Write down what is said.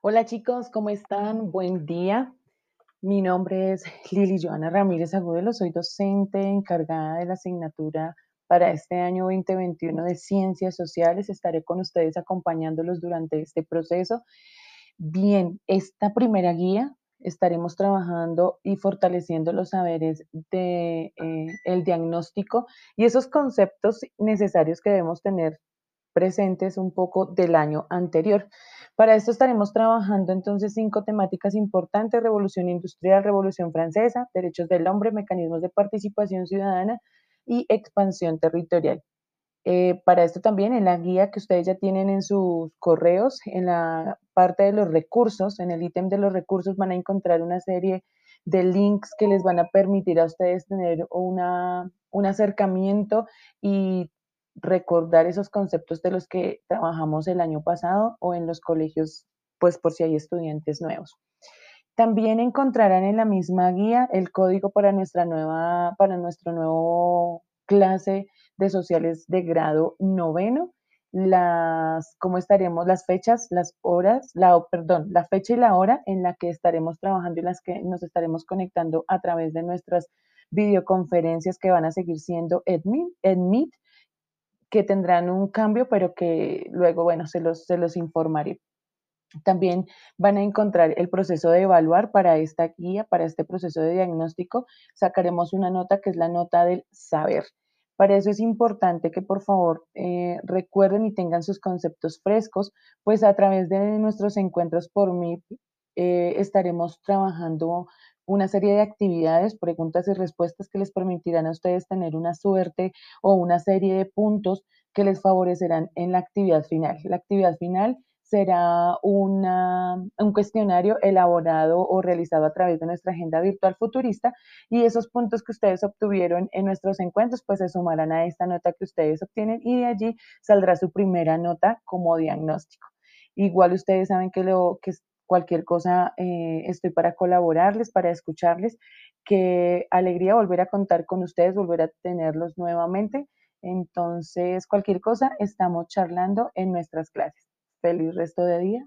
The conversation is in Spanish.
Hola chicos, ¿cómo están? Buen día. Mi nombre es Lili Joana Ramírez Agudelo, soy docente encargada de la asignatura para este año 2021 de Ciencias Sociales. Estaré con ustedes acompañándolos durante este proceso. Bien, esta primera guía estaremos trabajando y fortaleciendo los saberes de eh, el diagnóstico y esos conceptos necesarios que debemos tener presentes un poco del año anterior. Para esto estaremos trabajando entonces cinco temáticas importantes, revolución industrial, revolución francesa, derechos del hombre, mecanismos de participación ciudadana y expansión territorial. Eh, para esto también en la guía que ustedes ya tienen en sus correos, en la parte de los recursos, en el ítem de los recursos van a encontrar una serie de links que les van a permitir a ustedes tener una, un acercamiento y recordar esos conceptos de los que trabajamos el año pasado o en los colegios, pues por si hay estudiantes nuevos. También encontrarán en la misma guía el código para nuestra nueva, para nuestro nuevo clase de sociales de grado noveno, las, cómo estaremos, las fechas, las horas, la, perdón, la fecha y la hora en la que estaremos trabajando y las que nos estaremos conectando a través de nuestras videoconferencias que van a seguir siendo EdMeet, que tendrán un cambio, pero que luego, bueno, se los, se los informaré. También van a encontrar el proceso de evaluar para esta guía, para este proceso de diagnóstico. Sacaremos una nota que es la nota del saber. Para eso es importante que por favor eh, recuerden y tengan sus conceptos frescos, pues a través de nuestros encuentros por MIP eh, estaremos trabajando una serie de actividades, preguntas y respuestas que les permitirán a ustedes tener una suerte o una serie de puntos que les favorecerán en la actividad final. La actividad final será un cuestionario elaborado o realizado a través de nuestra agenda virtual futurista y esos puntos que ustedes obtuvieron en nuestros encuentros pues se sumarán a esta nota que ustedes obtienen y de allí saldrá su primera nota como diagnóstico. Igual ustedes saben que lo que cualquier cosa eh, estoy para colaborarles, para escucharles. Qué alegría volver a contar con ustedes, volver a tenerlos nuevamente. Entonces, cualquier cosa, estamos charlando en nuestras clases. Feliz resto de día.